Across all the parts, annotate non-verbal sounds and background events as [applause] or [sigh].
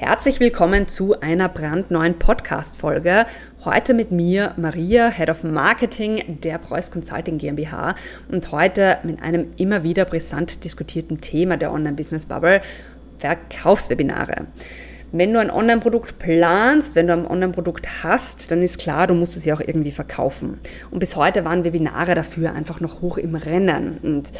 Herzlich willkommen zu einer brandneuen Podcast-Folge. Heute mit mir Maria, Head of Marketing der Preuß Consulting GmbH und heute mit einem immer wieder brisant diskutierten Thema der Online-Business Bubble, Verkaufswebinare. Wenn du ein Online-Produkt planst, wenn du ein Online-Produkt hast, dann ist klar, du musst es ja auch irgendwie verkaufen. Und bis heute waren Webinare dafür einfach noch hoch im Rennen. Und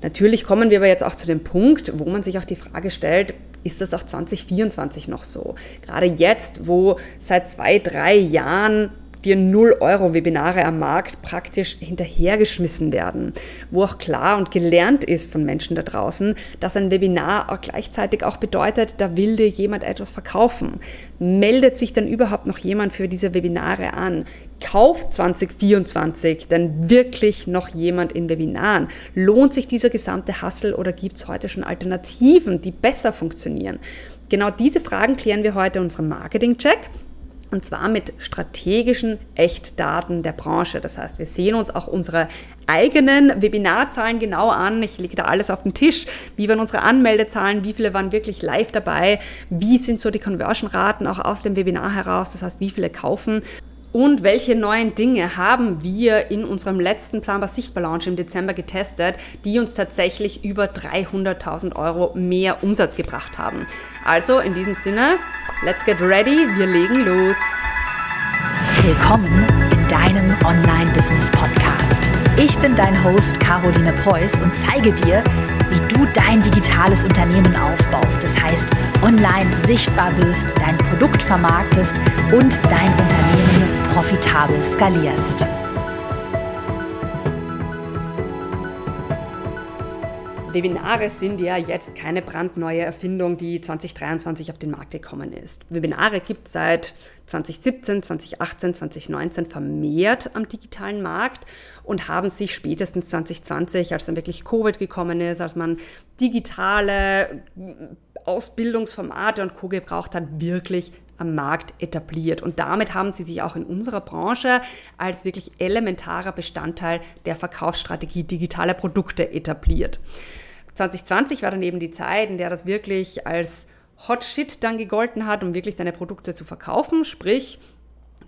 natürlich kommen wir aber jetzt auch zu dem Punkt, wo man sich auch die Frage stellt, ist das auch 2024 noch so? Gerade jetzt, wo seit zwei, drei Jahren dir 0 Euro Webinare am Markt praktisch hinterhergeschmissen werden, wo auch klar und gelernt ist von Menschen da draußen, dass ein Webinar auch gleichzeitig auch bedeutet, da will dir jemand etwas verkaufen. Meldet sich dann überhaupt noch jemand für diese Webinare an? Kauft 2024 denn wirklich noch jemand in Webinaren? Lohnt sich dieser gesamte Hassel oder gibt es heute schon Alternativen, die besser funktionieren? Genau diese Fragen klären wir heute in unserem Marketing-Check. Und zwar mit strategischen Echtdaten der Branche. Das heißt, wir sehen uns auch unsere eigenen Webinarzahlen genau an. Ich lege da alles auf den Tisch. Wie waren unsere Anmeldezahlen? Wie viele waren wirklich live dabei? Wie sind so die Conversion-Raten auch aus dem Webinar heraus? Das heißt, wie viele kaufen? Und welche neuen Dinge haben wir in unserem letzten Planbar Sichtbar Launch im Dezember getestet, die uns tatsächlich über 300.000 Euro mehr Umsatz gebracht haben? Also in diesem Sinne, let's get ready, wir legen los. Willkommen in deinem Online-Business-Podcast. Ich bin dein Host Caroline Preuß und zeige dir, wie du dein digitales Unternehmen aufbaust. Das heißt, online sichtbar wirst, dein Produkt vermarktest und dein Unternehmen profitabel skalierst. Webinare sind ja jetzt keine brandneue Erfindung, die 2023 auf den Markt gekommen ist. Webinare gibt es seit 2017, 2018, 2019 vermehrt am digitalen Markt und haben sich spätestens 2020, als dann wirklich Covid gekommen ist, als man digitale Ausbildungsformate und Co. gebraucht hat, wirklich am Markt etabliert. Und damit haben sie sich auch in unserer Branche als wirklich elementarer Bestandteil der Verkaufsstrategie digitaler Produkte etabliert. 2020 war dann eben die Zeit, in der das wirklich als Hot Shit dann gegolten hat, um wirklich deine Produkte zu verkaufen. Sprich,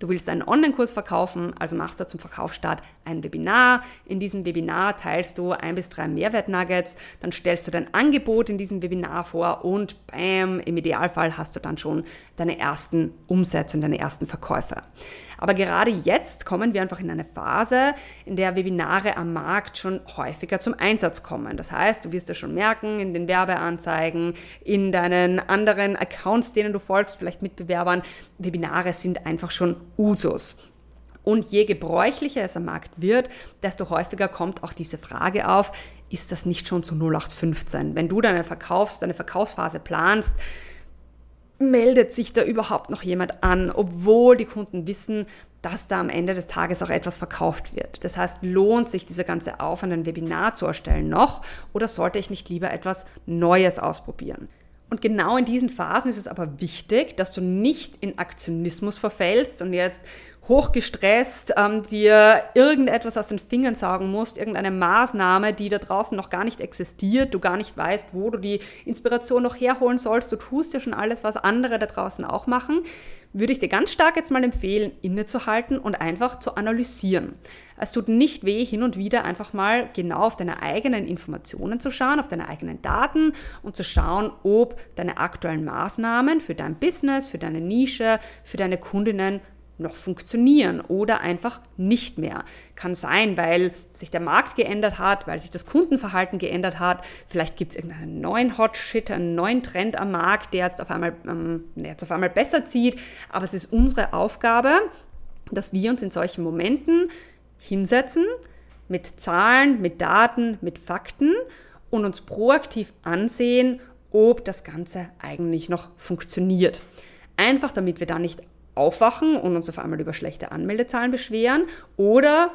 Du willst einen Online-Kurs verkaufen, also machst du zum Verkaufsstart ein Webinar. In diesem Webinar teilst du ein bis drei Mehrwert-Nuggets, dann stellst du dein Angebot in diesem Webinar vor und bam, im Idealfall hast du dann schon deine ersten Umsätze und deine ersten Verkäufe. Aber gerade jetzt kommen wir einfach in eine Phase, in der Webinare am Markt schon häufiger zum Einsatz kommen. Das heißt, du wirst es schon merken in den Werbeanzeigen, in deinen anderen Accounts, denen du folgst, vielleicht Mitbewerbern, Webinare sind einfach schon Usus. Und je gebräuchlicher es am Markt wird, desto häufiger kommt auch diese Frage auf, ist das nicht schon zu 0815? Wenn du deine Verkaufs-, deine Verkaufsphase planst, meldet sich da überhaupt noch jemand an, obwohl die Kunden wissen, dass da am Ende des Tages auch etwas verkauft wird. Das heißt, lohnt sich dieser ganze Aufwand, ein Webinar zu erstellen noch oder sollte ich nicht lieber etwas Neues ausprobieren? Und genau in diesen Phasen ist es aber wichtig, dass du nicht in Aktionismus verfällst und jetzt hochgestresst ähm, dir irgendetwas aus den Fingern saugen musst, irgendeine Maßnahme, die da draußen noch gar nicht existiert, du gar nicht weißt, wo du die Inspiration noch herholen sollst, du tust ja schon alles, was andere da draußen auch machen, würde ich dir ganz stark jetzt mal empfehlen, innezuhalten und einfach zu analysieren. Es tut nicht weh, hin und wieder einfach mal genau auf deine eigenen Informationen zu schauen, auf deine eigenen Daten und zu schauen, ob deine aktuellen Maßnahmen für dein Business, für deine Nische, für deine Kundinnen noch funktionieren oder einfach nicht mehr. Kann sein, weil sich der Markt geändert hat, weil sich das Kundenverhalten geändert hat. Vielleicht gibt es irgendeinen neuen Hot Shit, einen neuen Trend am Markt, der jetzt auf einmal, ähm, jetzt auf einmal besser zieht. Aber es ist unsere Aufgabe, dass wir uns in solchen Momenten hinsetzen mit Zahlen, mit Daten, mit Fakten und uns proaktiv ansehen, ob das Ganze eigentlich noch funktioniert. Einfach damit wir da nicht aufwachen und uns auf einmal über schlechte Anmeldezahlen beschweren oder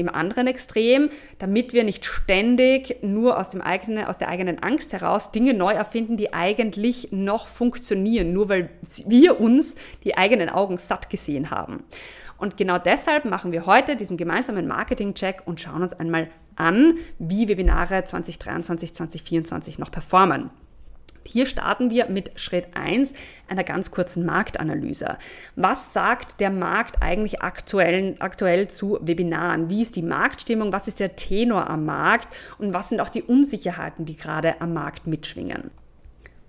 im anderen Extrem, damit wir nicht ständig nur aus, dem eigenen, aus der eigenen Angst heraus Dinge neu erfinden, die eigentlich noch funktionieren, nur weil wir uns die eigenen Augen satt gesehen haben. Und genau deshalb machen wir heute diesen gemeinsamen Marketing-Check und schauen uns einmal an, wie Webinare 2023, 2024 noch performen. Hier starten wir mit Schritt 1 einer ganz kurzen Marktanalyse. Was sagt der Markt eigentlich aktuell, aktuell zu Webinaren? Wie ist die Marktstimmung? Was ist der Tenor am Markt? Und was sind auch die Unsicherheiten, die gerade am Markt mitschwingen?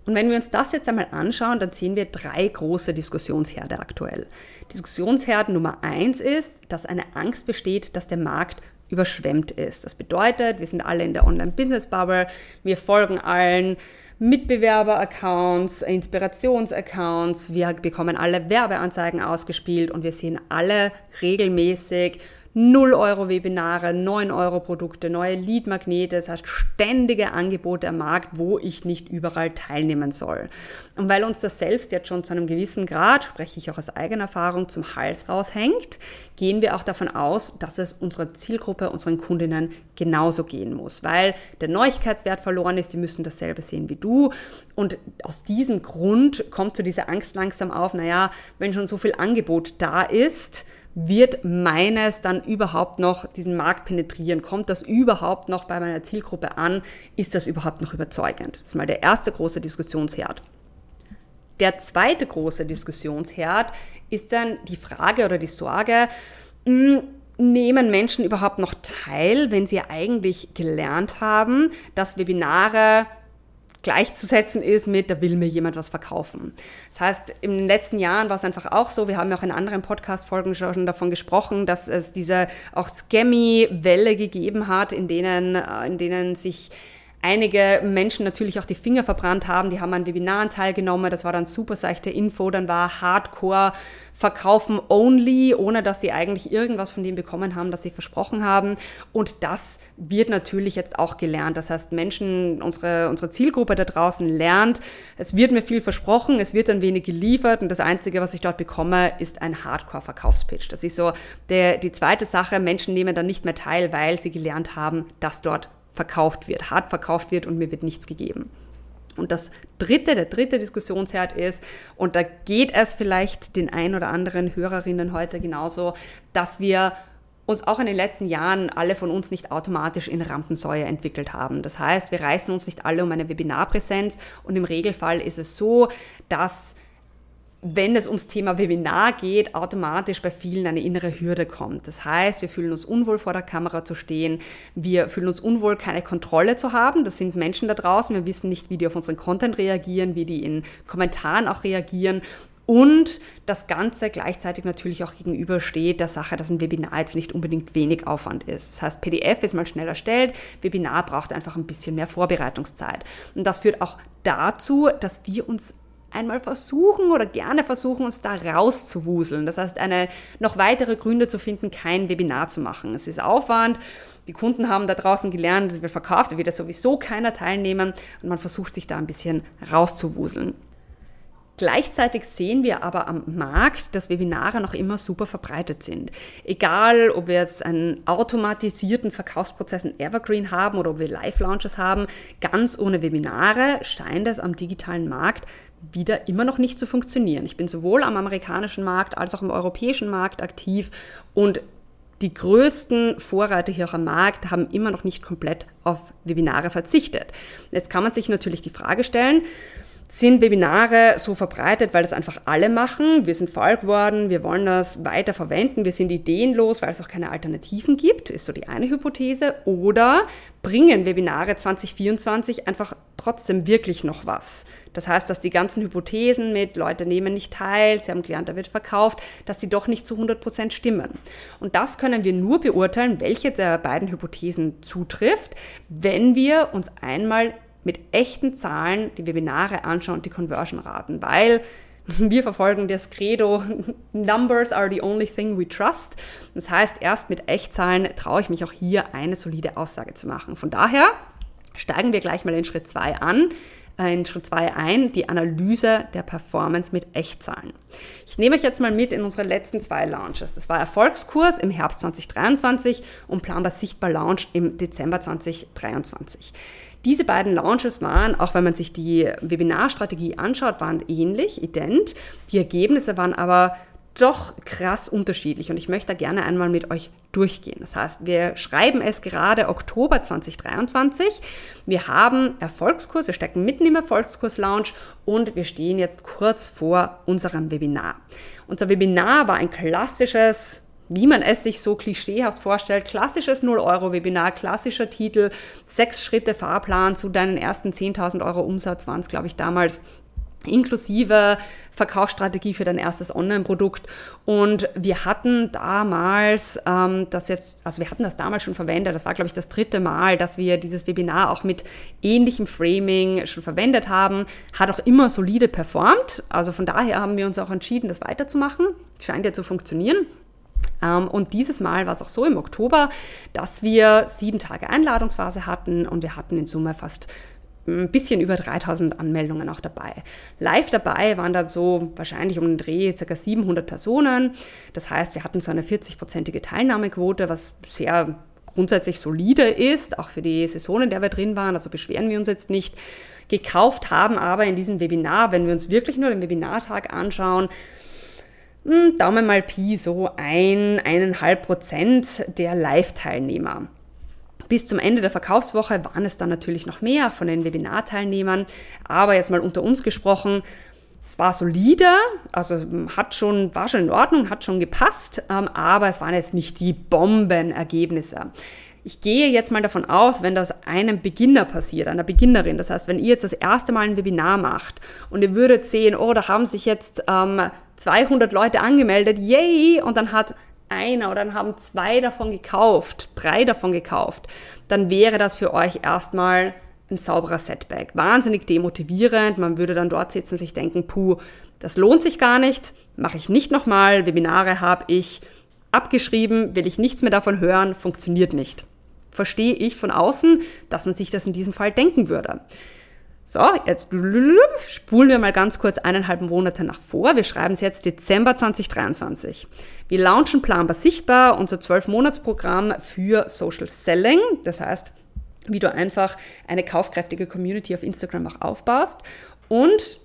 Und wenn wir uns das jetzt einmal anschauen, dann sehen wir drei große Diskussionsherde aktuell. Diskussionsherd Nummer eins ist, dass eine Angst besteht, dass der Markt überschwemmt ist. Das bedeutet, wir sind alle in der Online-Business-Bubble, wir folgen allen Mitbewerber-Accounts, Inspirations-Accounts, wir bekommen alle Werbeanzeigen ausgespielt und wir sehen alle regelmäßig 0 Euro Webinare, 9 Euro Produkte, neue Lead-Magnete, das heißt ständige Angebote am Markt, wo ich nicht überall teilnehmen soll. Und weil uns das selbst jetzt schon zu einem gewissen Grad, spreche ich auch aus eigener Erfahrung, zum Hals raushängt, gehen wir auch davon aus, dass es unserer Zielgruppe, unseren Kundinnen genauso gehen muss, weil der Neuigkeitswert verloren ist, die müssen dasselbe sehen wie du. Und aus diesem Grund kommt zu dieser Angst langsam auf, naja, wenn schon so viel Angebot da ist, wird meines dann überhaupt noch diesen Markt penetrieren? Kommt das überhaupt noch bei meiner Zielgruppe an? Ist das überhaupt noch überzeugend? Das ist mal der erste große Diskussionsherd. Der zweite große Diskussionsherd ist dann die Frage oder die Sorge, hm, nehmen Menschen überhaupt noch teil, wenn sie eigentlich gelernt haben, dass Webinare gleichzusetzen ist mit, da will mir jemand was verkaufen. Das heißt, in den letzten Jahren war es einfach auch so, wir haben ja auch in anderen Podcast-Folgen schon davon gesprochen, dass es diese auch Scammy-Welle gegeben hat, in denen, äh, in denen sich einige Menschen natürlich auch die Finger verbrannt haben, die haben an Webinaren teilgenommen, das war dann super seichte Info, dann war Hardcore verkaufen only, ohne dass sie eigentlich irgendwas von dem bekommen haben, das sie versprochen haben. Und das wird natürlich jetzt auch gelernt. Das heißt, Menschen, unsere, unsere Zielgruppe da draußen lernt, es wird mir viel versprochen, es wird dann wenig geliefert und das Einzige, was ich dort bekomme, ist ein Hardcore-Verkaufspitch. Das ist so der, die zweite Sache. Menschen nehmen dann nicht mehr teil, weil sie gelernt haben, dass dort verkauft wird, hart verkauft wird und mir wird nichts gegeben. Und das dritte, der dritte Diskussionsherd ist, und da geht es vielleicht den ein oder anderen Hörerinnen heute genauso, dass wir uns auch in den letzten Jahren alle von uns nicht automatisch in Rampensäue entwickelt haben. Das heißt, wir reißen uns nicht alle um eine Webinarpräsenz und im Regelfall ist es so, dass wenn es ums Thema Webinar geht, automatisch bei vielen eine innere Hürde kommt. Das heißt, wir fühlen uns unwohl vor der Kamera zu stehen, wir fühlen uns unwohl, keine Kontrolle zu haben. Das sind Menschen da draußen, wir wissen nicht, wie die auf unseren Content reagieren, wie die in Kommentaren auch reagieren. Und das Ganze gleichzeitig natürlich auch gegenübersteht der Sache, dass ein Webinar jetzt nicht unbedingt wenig Aufwand ist. Das heißt, PDF ist mal schnell erstellt, Webinar braucht einfach ein bisschen mehr Vorbereitungszeit. Und das führt auch dazu, dass wir uns einmal versuchen oder gerne versuchen, uns da rauszuwuseln. Das heißt, eine noch weitere Gründe zu finden, kein Webinar zu machen. Es ist Aufwand. Die Kunden haben da draußen gelernt, es wird verkauft, wird sowieso keiner teilnehmen und man versucht sich da ein bisschen rauszuwuseln. Gleichzeitig sehen wir aber am Markt, dass Webinare noch immer super verbreitet sind. Egal, ob wir jetzt einen automatisierten Verkaufsprozess in Evergreen haben oder ob wir Live-Launches haben, ganz ohne Webinare scheint es am digitalen Markt wieder immer noch nicht zu funktionieren. Ich bin sowohl am amerikanischen Markt als auch im europäischen Markt aktiv und die größten Vorreiter hier auch am Markt haben immer noch nicht komplett auf Webinare verzichtet. Jetzt kann man sich natürlich die Frage stellen, sind Webinare so verbreitet, weil das einfach alle machen. Wir sind voll geworden, wir wollen das weiter verwenden, wir sind ideenlos, weil es auch keine Alternativen gibt, ist so die eine Hypothese. Oder bringen Webinare 2024 einfach trotzdem wirklich noch was? Das heißt, dass die ganzen Hypothesen mit Leute nehmen nicht teil, sie haben gelernt, da wird verkauft, dass sie doch nicht zu 100 Prozent stimmen. Und das können wir nur beurteilen, welche der beiden Hypothesen zutrifft, wenn wir uns einmal mit echten Zahlen die Webinare anschauen und die Conversion-Raten, weil [laughs] wir verfolgen das Credo, [laughs] Numbers are the only thing we trust. Das heißt, erst mit Echtzahlen traue ich mich auch hier eine solide Aussage zu machen. Von daher steigen wir gleich mal in Schritt 2 an in Schritt 2 ein, die Analyse der Performance mit Echtzahlen. Ich nehme euch jetzt mal mit in unsere letzten zwei Launches. Das war Erfolgskurs im Herbst 2023 und planbar sichtbar Launch im Dezember 2023. Diese beiden Launches waren, auch wenn man sich die Webinarstrategie anschaut, waren ähnlich, ident. Die Ergebnisse waren aber doch krass unterschiedlich und ich möchte da gerne einmal mit euch durchgehen. Das heißt, wir schreiben es gerade Oktober 2023. Wir haben Erfolgskurs, wir stecken mitten im Erfolgskurs-Lounge und wir stehen jetzt kurz vor unserem Webinar. Unser Webinar war ein klassisches wie man es sich so klischeehaft vorstellt, klassisches 0-Euro-Webinar, klassischer Titel, sechs Schritte Fahrplan zu deinen ersten 10.000 Euro Umsatz waren es, glaube ich, damals inklusive Verkaufsstrategie für dein erstes Online-Produkt. Und wir hatten damals ähm, das jetzt, also wir hatten das damals schon verwendet. Das war, glaube ich, das dritte Mal, dass wir dieses Webinar auch mit ähnlichem Framing schon verwendet haben. Hat auch immer solide performt. Also von daher haben wir uns auch entschieden, das weiterzumachen. Scheint ja zu funktionieren. Ähm, und dieses Mal war es auch so im Oktober, dass wir sieben Tage Einladungsphase hatten und wir hatten in Summe fast ein bisschen über 3000 Anmeldungen auch dabei. Live dabei waren dann so wahrscheinlich um den Dreh ca. 700 Personen. Das heißt, wir hatten so eine 40-prozentige Teilnahmequote, was sehr grundsätzlich solide ist, auch für die Saison, in der wir drin waren. Also beschweren wir uns jetzt nicht. Gekauft haben aber in diesem Webinar, wenn wir uns wirklich nur den Webinartag anschauen, Daumen mal Pi, so ein, eineinhalb Prozent der Live-Teilnehmer. Bis zum Ende der Verkaufswoche waren es dann natürlich noch mehr von den Webinarteilnehmern. Aber jetzt mal unter uns gesprochen, es war solide, also hat schon, war schon in Ordnung, hat schon gepasst, ähm, aber es waren jetzt nicht die Bombenergebnisse. Ich gehe jetzt mal davon aus, wenn das einem Beginner passiert, einer Beginnerin, das heißt, wenn ihr jetzt das erste Mal ein Webinar macht und ihr würdet sehen, oh, da haben sich jetzt ähm, 200 Leute angemeldet, yay, und dann hat einer oder dann haben zwei davon gekauft, drei davon gekauft, dann wäre das für euch erstmal ein sauberer Setback. Wahnsinnig demotivierend. Man würde dann dort sitzen und sich denken, puh, das lohnt sich gar nicht, mache ich nicht nochmal. Webinare habe ich abgeschrieben, will ich nichts mehr davon hören, funktioniert nicht. Verstehe ich von außen, dass man sich das in diesem Fall denken würde. So, jetzt spulen wir mal ganz kurz eineinhalb Monate nach vor. Wir schreiben es jetzt Dezember 2023. Wir launchen planbar sichtbar unser 12-Monats-Programm für Social Selling. Das heißt, wie du einfach eine kaufkräftige Community auf Instagram auch aufbaust. Und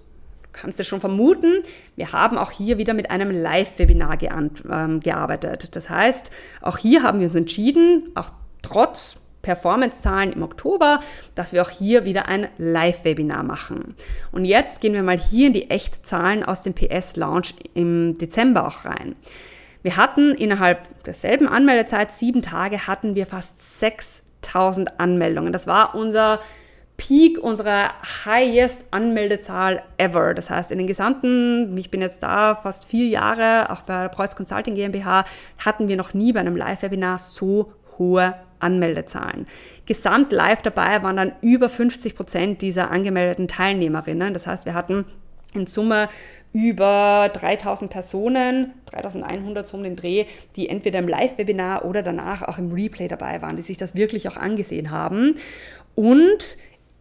kannst du schon vermuten, wir haben auch hier wieder mit einem Live-Webinar ähm, gearbeitet. Das heißt, auch hier haben wir uns entschieden, auch trotz Performance-Zahlen im Oktober, dass wir auch hier wieder ein Live-Webinar machen. Und jetzt gehen wir mal hier in die Echtzahlen aus dem PS-Launch im Dezember auch rein. Wir hatten innerhalb derselben Anmeldezeit, sieben Tage, hatten wir fast 6000 Anmeldungen. Das war unser Peak unserer highest Anmeldezahl ever. Das heißt, in den gesamten, ich bin jetzt da fast vier Jahre, auch bei der Preuß Consulting GmbH, hatten wir noch nie bei einem Live-Webinar so hohe Anmeldezahlen. Gesamt live dabei waren dann über 50 Prozent dieser angemeldeten Teilnehmerinnen. Das heißt, wir hatten in Summe über 3000 Personen, 3100 so um den Dreh, die entweder im Live-Webinar oder danach auch im Replay dabei waren, die sich das wirklich auch angesehen haben. Und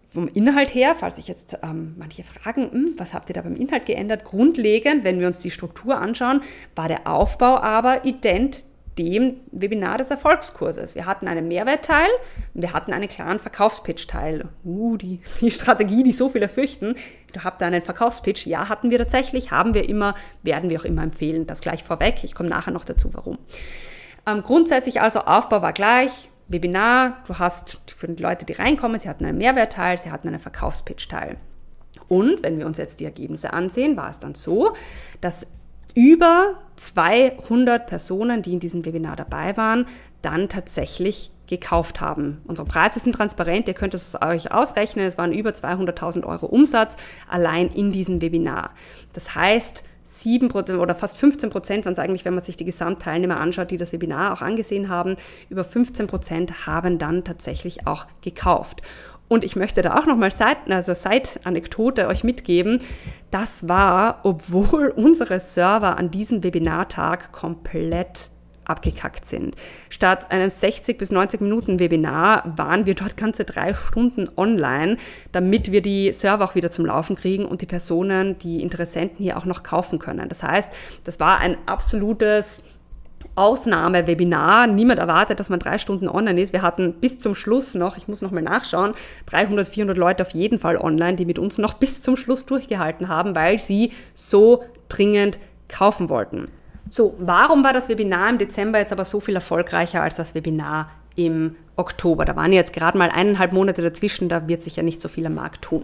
vom Inhalt her, falls sich jetzt ähm, manche fragen, hm, was habt ihr da beim Inhalt geändert? Grundlegend, wenn wir uns die Struktur anschauen, war der Aufbau aber ident dem Webinar des Erfolgskurses. Wir hatten einen Mehrwertteil und wir hatten einen klaren Verkaufspitch-Teil. Uh, die, die Strategie, die so viele fürchten. Du habt einen Verkaufspitch. Ja, hatten wir tatsächlich, haben wir immer, werden wir auch immer empfehlen. Das gleich vorweg. Ich komme nachher noch dazu, warum. Ähm, grundsätzlich also Aufbau war gleich. Webinar, du hast für die Leute, die reinkommen, sie hatten einen Mehrwertteil, sie hatten einen Verkaufspitch-Teil. Und wenn wir uns jetzt die Ergebnisse ansehen, war es dann so, dass über 200 Personen, die in diesem Webinar dabei waren, dann tatsächlich gekauft haben. Unsere Preise sind transparent, ihr könnt es euch ausrechnen, es waren über 200.000 Euro Umsatz allein in diesem Webinar. Das heißt, 7% oder fast 15 Prozent waren es eigentlich, wenn man sich die Gesamtteilnehmer anschaut, die das Webinar auch angesehen haben, über 15 Prozent haben dann tatsächlich auch gekauft. Und ich möchte da auch nochmal Seit, also Side-Anekdote euch mitgeben. Das war, obwohl [laughs] unsere Server an diesem Webinartag komplett abgekackt sind. Statt einem 60 bis 90 Minuten Webinar waren wir dort ganze drei Stunden online, damit wir die Server auch wieder zum Laufen kriegen und die Personen, die Interessenten hier auch noch kaufen können. Das heißt, das war ein absolutes Ausnahmewebinar. Niemand erwartet, dass man drei Stunden online ist. Wir hatten bis zum Schluss noch, ich muss noch mal nachschauen, 300, 400 Leute auf jeden Fall online, die mit uns noch bis zum Schluss durchgehalten haben, weil sie so dringend kaufen wollten. So, warum war das Webinar im Dezember jetzt aber so viel erfolgreicher als das Webinar im Oktober? Da waren jetzt gerade mal eineinhalb Monate dazwischen, da wird sich ja nicht so viel am Markt tun.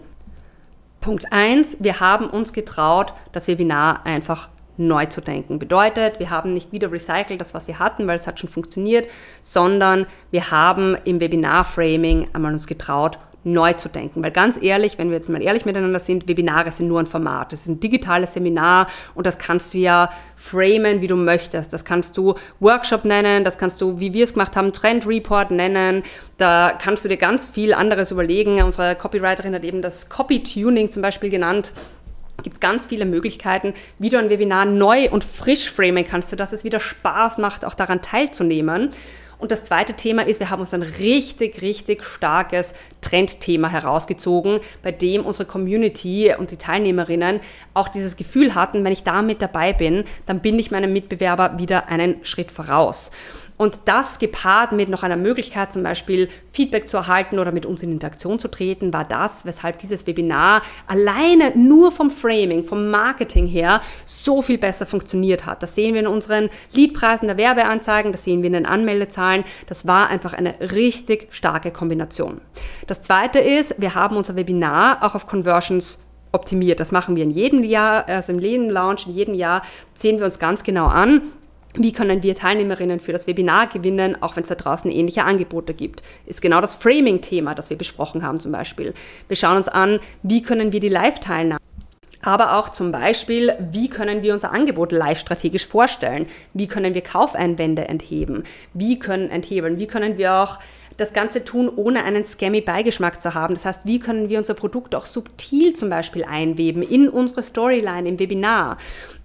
Punkt 1, wir haben uns getraut, das Webinar einfach neu zu denken. Bedeutet, wir haben nicht wieder recycelt das, was wir hatten, weil es hat schon funktioniert, sondern wir haben im Webinar-Framing einmal uns getraut, neu zu denken. Weil ganz ehrlich, wenn wir jetzt mal ehrlich miteinander sind, Webinare sind nur ein Format. Das ist ein digitales Seminar und das kannst du ja framen, wie du möchtest. Das kannst du Workshop nennen, das kannst du, wie wir es gemacht haben, Trend Report nennen. Da kannst du dir ganz viel anderes überlegen. Unsere Copywriterin hat eben das Copy-Tuning zum Beispiel genannt gibt es ganz viele Möglichkeiten, wie du ein Webinar neu und frisch framen kannst, sodass es wieder Spaß macht, auch daran teilzunehmen. Und das zweite Thema ist, wir haben uns ein richtig, richtig starkes Trendthema herausgezogen, bei dem unsere Community und die Teilnehmerinnen auch dieses Gefühl hatten, wenn ich da mit dabei bin, dann bin ich meinem Mitbewerber wieder einen Schritt voraus. Und das gepaart mit noch einer Möglichkeit, zum Beispiel Feedback zu erhalten oder mit uns in Interaktion zu treten, war das, weshalb dieses Webinar alleine nur vom Framing, vom Marketing her so viel besser funktioniert hat. Das sehen wir in unseren Leadpreisen der Werbeanzeigen, das sehen wir in den Anmeldezahlen. Das war einfach eine richtig starke Kombination. Das zweite ist, wir haben unser Webinar auch auf Conversions optimiert. Das machen wir in jedem Jahr, also im Leben Launch, in jedem Jahr sehen wir uns ganz genau an wie können wir Teilnehmerinnen für das Webinar gewinnen, auch wenn es da draußen ähnliche Angebote gibt? Ist genau das Framing-Thema, das wir besprochen haben zum Beispiel. Wir schauen uns an, wie können wir die Live-Teilnahme aber auch zum Beispiel, wie können wir unser Angebot live strategisch vorstellen? Wie können wir Kaufeinwände entheben? Wie können enthebeln? Wie können wir auch das Ganze tun, ohne einen scammy Beigeschmack zu haben. Das heißt, wie können wir unser Produkt auch subtil zum Beispiel einweben in unsere Storyline im Webinar?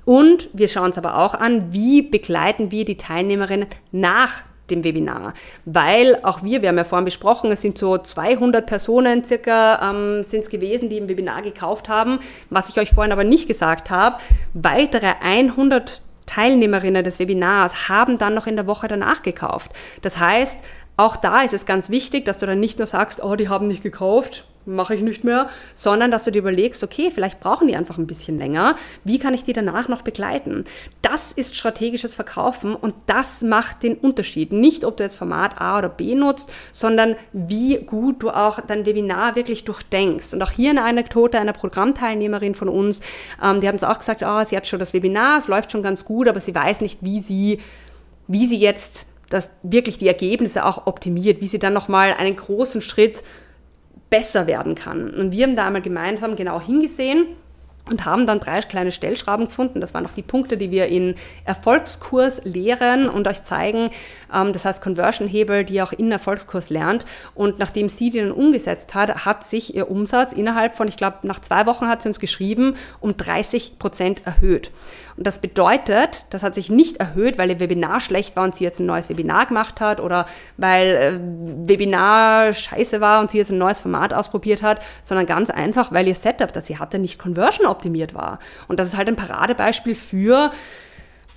Und wir schauen uns aber auch an, wie begleiten wir die Teilnehmerinnen nach dem Webinar, weil auch wir, wir haben ja vorhin besprochen, es sind so 200 Personen circa ähm, sind es gewesen, die im Webinar gekauft haben. Was ich euch vorhin aber nicht gesagt habe, weitere 100 Teilnehmerinnen des Webinars haben dann noch in der Woche danach gekauft. Das heißt, auch da ist es ganz wichtig, dass du dann nicht nur sagst, oh, die haben nicht gekauft, mache ich nicht mehr, sondern dass du dir überlegst, okay, vielleicht brauchen die einfach ein bisschen länger. Wie kann ich die danach noch begleiten? Das ist strategisches Verkaufen und das macht den Unterschied. Nicht, ob du jetzt Format A oder B nutzt, sondern wie gut du auch dein Webinar wirklich durchdenkst. Und auch hier eine Anekdote einer Programmteilnehmerin von uns, ähm, die hat uns auch gesagt, oh, sie hat schon das Webinar, es läuft schon ganz gut, aber sie weiß nicht, wie sie, wie sie jetzt das wirklich die Ergebnisse auch optimiert, wie sie dann nochmal einen großen Schritt besser werden kann. Und wir haben da einmal gemeinsam genau hingesehen und haben dann drei kleine Stellschrauben gefunden. Das waren auch die Punkte, die wir in Erfolgskurs lehren und euch zeigen. Ähm, das heißt Conversion-Hebel, die ihr auch in Erfolgskurs lernt. Und nachdem sie dann umgesetzt hat, hat sich ihr Umsatz innerhalb von, ich glaube, nach zwei Wochen hat sie uns geschrieben, um 30 Prozent erhöht. Und das bedeutet, das hat sich nicht erhöht, weil ihr Webinar schlecht war und sie jetzt ein neues Webinar gemacht hat oder weil äh, Webinar scheiße war und sie jetzt ein neues Format ausprobiert hat, sondern ganz einfach, weil ihr Setup, das sie hatte, nicht conversion optimiert war. Und das ist halt ein Paradebeispiel für,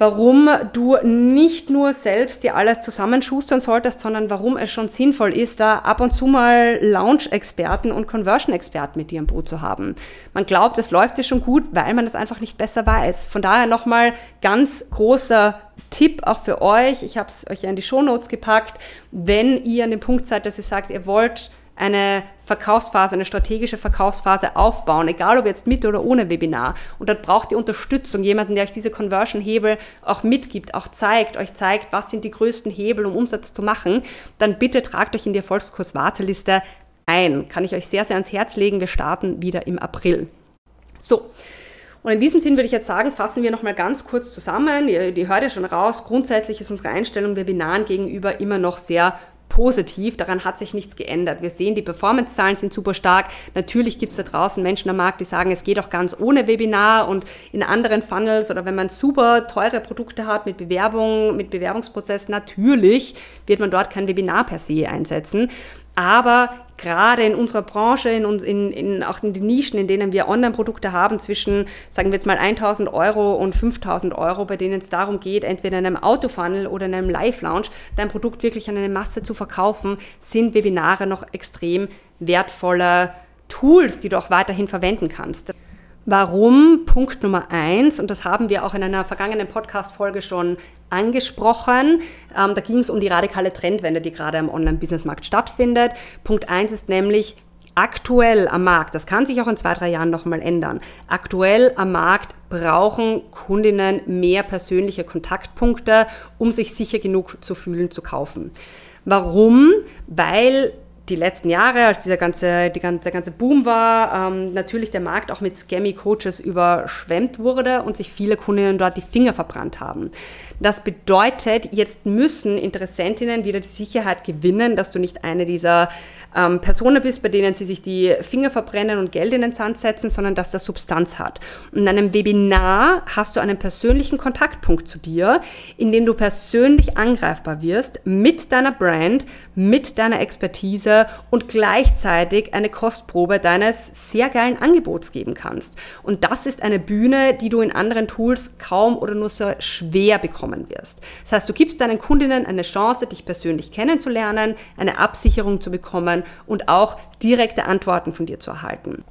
warum du nicht nur selbst dir alles zusammenschustern solltest, sondern warum es schon sinnvoll ist, da ab und zu mal Launch-Experten und Conversion-Experten mit dir im Boot zu haben. Man glaubt, es läuft dir schon gut, weil man das einfach nicht besser weiß. Von daher nochmal ganz großer Tipp auch für euch. Ich habe es euch ja in die Shownotes gepackt. Wenn ihr an dem Punkt seid, dass ihr sagt, ihr wollt eine Verkaufsphase, eine strategische Verkaufsphase aufbauen, egal ob jetzt mit oder ohne Webinar. Und dort braucht ihr Unterstützung, jemanden, der euch diese Conversion-Hebel auch mitgibt, auch zeigt, euch zeigt, was sind die größten Hebel, um Umsatz zu machen. Dann bitte tragt euch in die Erfolgskurs-Warteliste ein. Kann ich euch sehr, sehr ans Herz legen. Wir starten wieder im April. So. Und in diesem Sinn würde ich jetzt sagen, fassen wir nochmal ganz kurz zusammen. Ihr, ihr hört ja schon raus, grundsätzlich ist unsere Einstellung Webinaren gegenüber immer noch sehr positiv. Daran hat sich nichts geändert. Wir sehen, die Performance-Zahlen sind super stark. Natürlich gibt es da draußen Menschen am Markt, die sagen, es geht auch ganz ohne Webinar und in anderen Funnels oder wenn man super teure Produkte hat mit Bewerbung, mit Bewerbungsprozess, natürlich wird man dort kein Webinar per se einsetzen. Aber gerade in unserer Branche, in uns, in, in, auch in den Nischen, in denen wir Online-Produkte haben, zwischen, sagen wir jetzt mal 1000 Euro und 5000 Euro, bei denen es darum geht, entweder in einem Autofunnel oder in einem Live-Lounge dein Produkt wirklich an eine Masse zu verkaufen, sind Webinare noch extrem wertvolle Tools, die du auch weiterhin verwenden kannst. Warum? Punkt Nummer eins, und das haben wir auch in einer vergangenen Podcast-Folge schon angesprochen. Ähm, da ging es um die radikale Trendwende, die gerade am Online-Business-Markt stattfindet. Punkt eins ist nämlich, aktuell am Markt, das kann sich auch in zwei, drei Jahren nochmal ändern, aktuell am Markt brauchen Kundinnen mehr persönliche Kontaktpunkte, um sich sicher genug zu fühlen, zu kaufen. Warum? Weil die letzten Jahre, als dieser ganze, die ganze, der ganze Boom war, ähm, natürlich der Markt auch mit Scammy-Coaches überschwemmt wurde und sich viele Kundinnen dort die Finger verbrannt haben. Das bedeutet, jetzt müssen Interessentinnen wieder die Sicherheit gewinnen, dass du nicht eine dieser ähm, Personen bist, bei denen sie sich die Finger verbrennen und Geld in den Sand setzen, sondern dass das Substanz hat. Und in einem Webinar hast du einen persönlichen Kontaktpunkt zu dir, in dem du persönlich angreifbar wirst mit deiner Brand, mit deiner Expertise und gleichzeitig eine Kostprobe deines sehr geilen Angebots geben kannst. Und das ist eine Bühne, die du in anderen Tools kaum oder nur so schwer bekommen wirst. Das heißt, du gibst deinen Kundinnen eine Chance, dich persönlich kennenzulernen, eine Absicherung zu bekommen, und auch direkte Antworten von dir zu erhalten.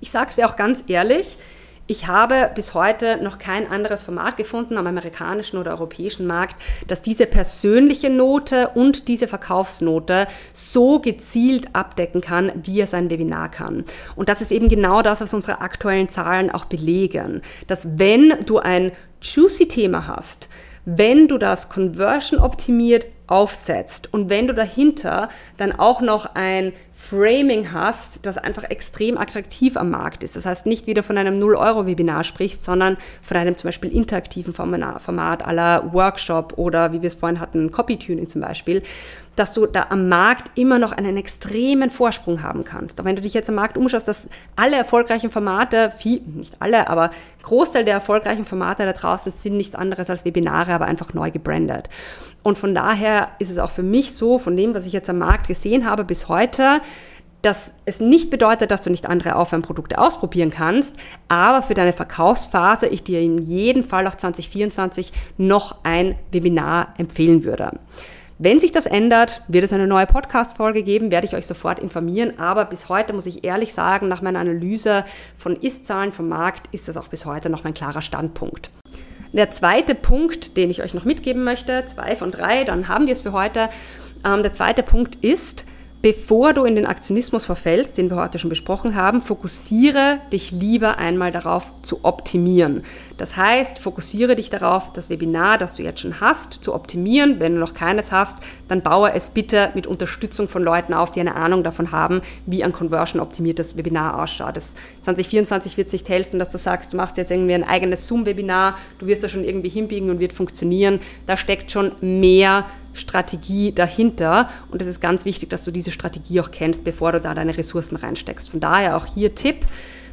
Ich sage es dir auch ganz ehrlich, ich habe bis heute noch kein anderes Format gefunden am amerikanischen oder europäischen Markt, das diese persönliche Note und diese Verkaufsnote so gezielt abdecken kann, wie es ein Webinar kann. Und das ist eben genau das, was unsere aktuellen Zahlen auch belegen. Dass wenn du ein juicy Thema hast, wenn du das conversion optimiert aufsetzt und wenn du dahinter dann auch noch ein Framing hast, das einfach extrem attraktiv am Markt ist. Das heißt, nicht wieder von einem 0-Euro-Webinar sprichst, sondern von einem zum Beispiel interaktiven Format aller Workshop oder wie wir es vorhin hatten, Copy-Tuning zum Beispiel, dass du da am Markt immer noch einen extremen Vorsprung haben kannst. Aber wenn du dich jetzt am Markt umschaust, dass alle erfolgreichen Formate, viel, nicht alle, aber Großteil der erfolgreichen Formate da draußen sind nichts anderes als Webinare, aber einfach neu gebrandet. Und von daher ist es auch für mich so, von dem, was ich jetzt am Markt gesehen habe bis heute, dass es nicht bedeutet, dass du nicht andere Aufwärmprodukte ausprobieren kannst, aber für deine Verkaufsphase ich dir in jedem Fall auch 2024 noch ein Webinar empfehlen würde. Wenn sich das ändert, wird es eine neue Podcast-Folge geben, werde ich euch sofort informieren. Aber bis heute muss ich ehrlich sagen, nach meiner Analyse von Ist-Zahlen vom Markt ist das auch bis heute noch mein klarer Standpunkt. Der zweite Punkt, den ich euch noch mitgeben möchte, zwei von drei, dann haben wir es für heute. Ähm, der zweite Punkt ist, bevor du in den Aktionismus verfällst, den wir heute schon besprochen haben, fokussiere dich lieber einmal darauf zu optimieren. Das heißt, fokussiere dich darauf, das Webinar, das du jetzt schon hast, zu optimieren. Wenn du noch keines hast, dann baue es bitte mit Unterstützung von Leuten auf, die eine Ahnung davon haben, wie ein conversion-optimiertes Webinar ausschaut. Das 2024 wird nicht helfen, dass du sagst, du machst jetzt irgendwie ein eigenes Zoom-Webinar, du wirst das schon irgendwie hinbiegen und wird funktionieren. Da steckt schon mehr Strategie dahinter. Und es ist ganz wichtig, dass du diese Strategie auch kennst, bevor du da deine Ressourcen reinsteckst. Von daher auch hier Tipp,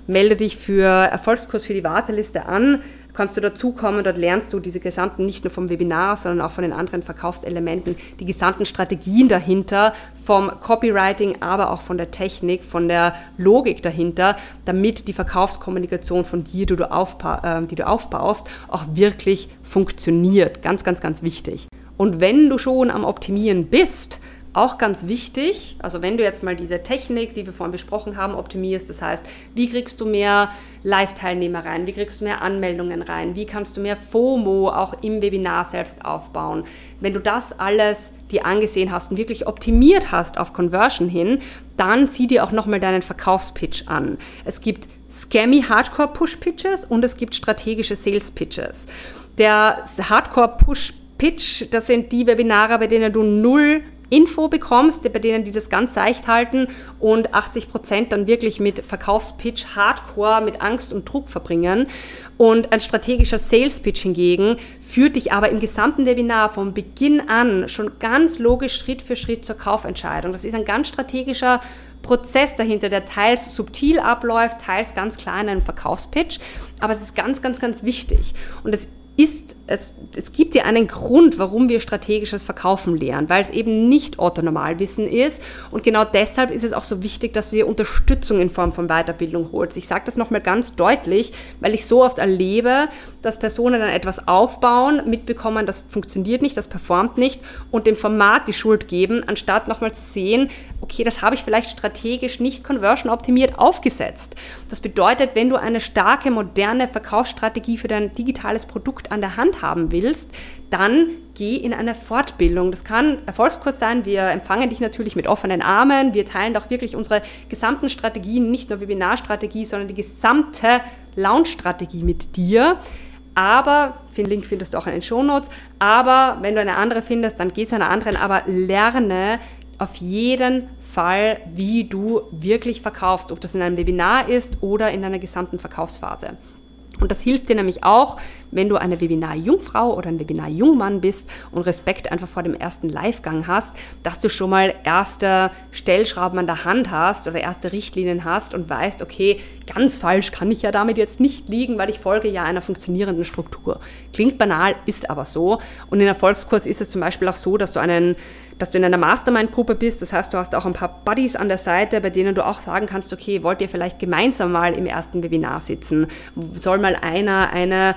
melde dich für Erfolgskurs für die Warteliste an. Kannst du dazukommen, dort lernst du diese gesamten, nicht nur vom Webinar, sondern auch von den anderen Verkaufselementen, die gesamten Strategien dahinter, vom Copywriting, aber auch von der Technik, von der Logik dahinter, damit die Verkaufskommunikation von dir, die du, aufba äh, die du aufbaust, auch wirklich funktioniert. Ganz, ganz, ganz wichtig. Und wenn du schon am Optimieren bist, auch ganz wichtig, also wenn du jetzt mal diese Technik, die wir vorhin besprochen haben, optimierst, das heißt, wie kriegst du mehr Live-Teilnehmer rein, wie kriegst du mehr Anmeldungen rein, wie kannst du mehr FOMO auch im Webinar selbst aufbauen. Wenn du das alles dir angesehen hast und wirklich optimiert hast auf Conversion hin, dann zieh dir auch nochmal deinen Verkaufspitch an. Es gibt Scammy Hardcore Push Pitches und es gibt strategische Sales Pitches. Der Hardcore Push Pitch, das sind die Webinare, bei denen du null Info bekommst, bei denen die das ganz seicht halten und 80 Prozent dann wirklich mit Verkaufspitch hardcore, mit Angst und Druck verbringen. Und ein strategischer Sales Pitch hingegen führt dich aber im gesamten Webinar von Beginn an schon ganz logisch Schritt für Schritt zur Kaufentscheidung. Das ist ein ganz strategischer Prozess dahinter, der teils subtil abläuft, teils ganz klar in einem Verkaufspitch. Aber es ist ganz, ganz, ganz wichtig. Und das ist, es, es gibt ja einen Grund, warum wir strategisches Verkaufen lernen, weil es eben nicht Otto-Normalwissen ist. Und genau deshalb ist es auch so wichtig, dass du dir Unterstützung in Form von Weiterbildung holst. Ich sage das nochmal ganz deutlich, weil ich so oft erlebe, dass Personen dann etwas aufbauen, mitbekommen, das funktioniert nicht, das performt nicht und dem Format die Schuld geben, anstatt nochmal zu sehen, okay, das habe ich vielleicht strategisch nicht conversion optimiert aufgesetzt. Das bedeutet, wenn du eine starke, moderne Verkaufsstrategie für dein digitales Produkt an der Hand haben willst, dann geh in eine Fortbildung. Das kann Erfolgskurs sein. Wir empfangen dich natürlich mit offenen Armen. Wir teilen doch wirklich unsere gesamten Strategien, nicht nur Webinarstrategie, sondern die gesamte Launch-Strategie mit dir. Aber, den Link findest du auch in den Shownotes, aber wenn du eine andere findest, dann geh zu einer anderen, aber lerne auf jeden Fall, wie du wirklich verkaufst, ob das in einem Webinar ist oder in einer gesamten Verkaufsphase. Und das hilft dir nämlich auch, wenn du eine Webinar-Jungfrau oder ein Webinar-Jungmann bist und Respekt einfach vor dem ersten Livegang hast, dass du schon mal erste Stellschrauben an der Hand hast oder erste Richtlinien hast und weißt, okay, ganz falsch kann ich ja damit jetzt nicht liegen, weil ich folge ja einer funktionierenden Struktur. Klingt banal, ist aber so. Und in Erfolgskurs ist es zum Beispiel auch so, dass du einen dass du in einer Mastermind-Gruppe bist. Das heißt, du hast auch ein paar Buddies an der Seite, bei denen du auch sagen kannst, okay, wollt ihr vielleicht gemeinsam mal im ersten Webinar sitzen? Soll mal einer, eine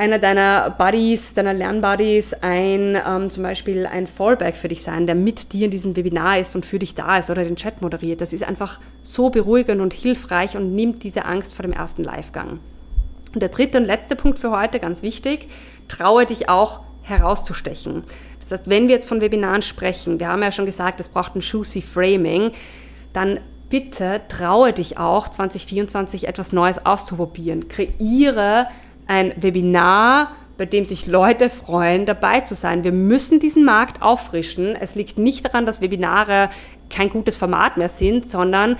einer deiner Buddies, deiner Lernbuddies ein ähm, zum Beispiel ein Fallback für dich sein, der mit dir in diesem Webinar ist und für dich da ist oder den Chat moderiert. Das ist einfach so beruhigend und hilfreich und nimmt diese Angst vor dem ersten Livegang. Und der dritte und letzte Punkt für heute, ganz wichtig, traue dich auch herauszustechen. Das heißt, wenn wir jetzt von Webinaren sprechen, wir haben ja schon gesagt, es braucht ein juicy Framing, dann bitte traue dich auch 2024 etwas Neues auszuprobieren. Kreiere ein Webinar, bei dem sich Leute freuen, dabei zu sein. Wir müssen diesen Markt auffrischen. Es liegt nicht daran, dass Webinare kein gutes Format mehr sind, sondern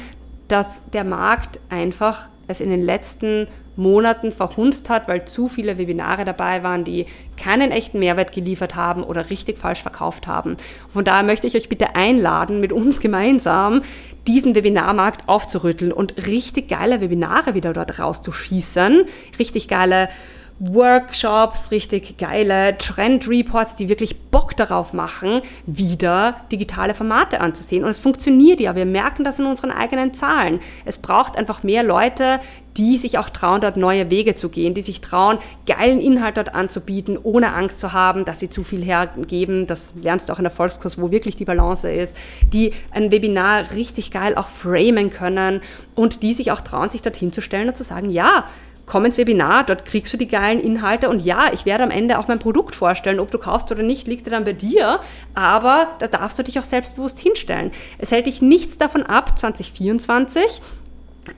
dass der Markt einfach es in den letzten Monaten verhunzt hat, weil zu viele Webinare dabei waren, die keinen echten Mehrwert geliefert haben oder richtig falsch verkauft haben. Von daher möchte ich euch bitte einladen, mit uns gemeinsam diesen Webinarmarkt aufzurütteln und richtig geile Webinare wieder dort rauszuschießen, richtig geile Workshops, richtig geile Trend-Reports, die wirklich Bock darauf machen, wieder digitale Formate anzusehen. Und es funktioniert ja. Wir merken das in unseren eigenen Zahlen. Es braucht einfach mehr Leute, die sich auch trauen, dort neue Wege zu gehen, die sich trauen, geilen Inhalt dort anzubieten, ohne Angst zu haben, dass sie zu viel hergeben. Das lernst du auch in der Volkskurs, wo wirklich die Balance ist, die ein Webinar richtig geil auch framen können und die sich auch trauen, sich dorthin zu stellen und zu sagen, ja, komm ins Webinar, dort kriegst du die geilen Inhalte und ja, ich werde am Ende auch mein Produkt vorstellen. Ob du kaufst oder nicht, liegt dann bei dir, aber da darfst du dich auch selbstbewusst hinstellen. Es hält dich nichts davon ab, 2024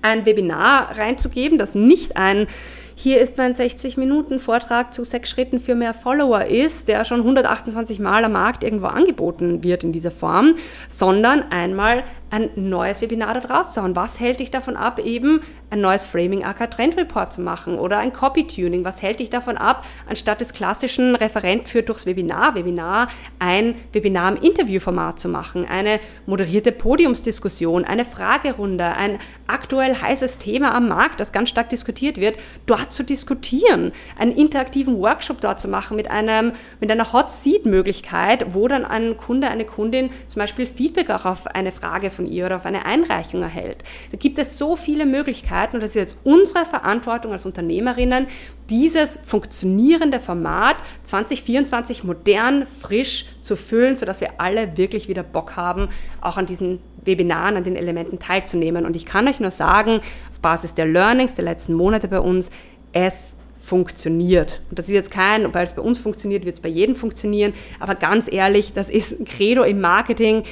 ein Webinar reinzugeben, das nicht ein hier ist mein 60-Minuten-Vortrag zu sechs Schritten für mehr Follower ist, der schon 128 Mal am Markt irgendwo angeboten wird in dieser Form, sondern einmal ein neues Webinar da rauszuhauen. Was hält dich davon ab, eben ein neues Framing AK Trend Report zu machen oder ein Copy Tuning? Was hält dich davon ab, anstatt des klassischen Referent führt durchs Webinar, Webinar, ein Webinar im Interviewformat zu machen, eine moderierte Podiumsdiskussion, eine Fragerunde, ein aktuell heißes Thema am Markt, das ganz stark diskutiert wird, dort zu diskutieren, einen interaktiven Workshop dort zu machen mit einem, mit einer Hot Seat Möglichkeit, wo dann ein Kunde, eine Kundin zum Beispiel Feedback auch auf eine Frage von von ihr oder auf eine Einreichung erhält. Da gibt es so viele Möglichkeiten und das ist jetzt unsere Verantwortung als Unternehmerinnen, dieses funktionierende Format 2024 modern, frisch zu füllen, sodass wir alle wirklich wieder Bock haben, auch an diesen Webinaren, an den Elementen teilzunehmen. Und ich kann euch nur sagen, auf Basis der Learnings der letzten Monate bei uns, es funktioniert. Und das ist jetzt kein, weil es bei uns funktioniert, wird es bei jedem funktionieren. Aber ganz ehrlich, das ist ein Credo im Marketing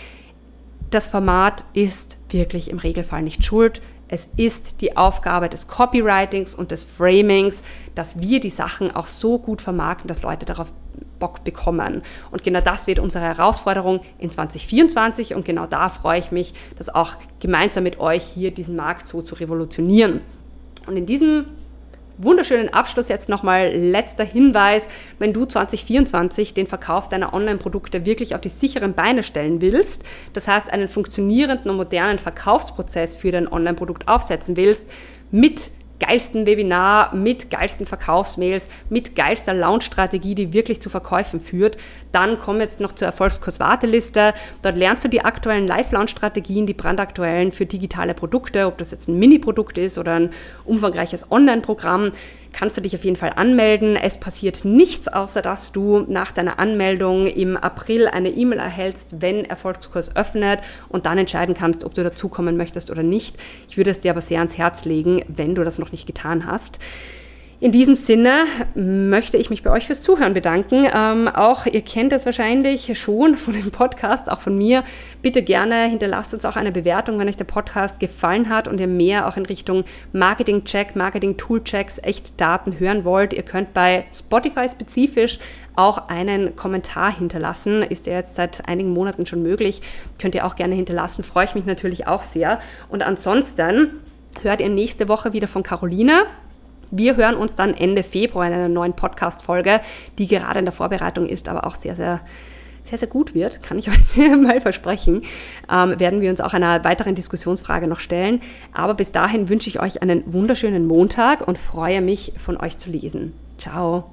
das Format ist wirklich im Regelfall nicht schuld. Es ist die Aufgabe des Copywritings und des Framings, dass wir die Sachen auch so gut vermarkten, dass Leute darauf Bock bekommen. Und genau das wird unsere Herausforderung in 2024 und genau da freue ich mich, das auch gemeinsam mit euch hier diesen Markt so zu revolutionieren. Und in diesem wunderschönen Abschluss jetzt nochmal. Letzter Hinweis, wenn du 2024 den Verkauf deiner Online-Produkte wirklich auf die sicheren Beine stellen willst, das heißt einen funktionierenden und modernen Verkaufsprozess für dein Online-Produkt aufsetzen willst, mit geilsten Webinar, mit geilsten Verkaufsmails, mit geilster Launch-Strategie, die wirklich zu Verkäufen führt. Dann komm jetzt noch zur Erfolgskurs-Warteliste. Dort lernst du die aktuellen Live-Launch-Strategien, die brandaktuellen für digitale Produkte, ob das jetzt ein Mini-Produkt ist oder ein umfangreiches Online-Programm kannst du dich auf jeden Fall anmelden. Es passiert nichts, außer dass du nach deiner Anmeldung im April eine E-Mail erhältst, wenn Erfolgskurs öffnet und dann entscheiden kannst, ob du dazukommen möchtest oder nicht. Ich würde es dir aber sehr ans Herz legen, wenn du das noch nicht getan hast. In diesem Sinne möchte ich mich bei euch fürs Zuhören bedanken. Ähm, auch ihr kennt es wahrscheinlich schon von dem Podcast, auch von mir. Bitte gerne hinterlasst uns auch eine Bewertung, wenn euch der Podcast gefallen hat und ihr mehr auch in Richtung Marketing-Check, Marketing-Tool-Checks, echt Daten hören wollt. Ihr könnt bei Spotify spezifisch auch einen Kommentar hinterlassen. Ist ja jetzt seit einigen Monaten schon möglich. Könnt ihr auch gerne hinterlassen. Freue ich mich natürlich auch sehr. Und ansonsten hört ihr nächste Woche wieder von Carolina. Wir hören uns dann Ende Februar in einer neuen Podcast-Folge, die gerade in der Vorbereitung ist, aber auch sehr, sehr sehr, sehr gut wird, kann ich [laughs] euch mal versprechen, ähm, werden wir uns auch einer weiteren Diskussionsfrage noch stellen. Aber bis dahin wünsche ich euch einen wunderschönen Montag und freue mich, von euch zu lesen. Ciao.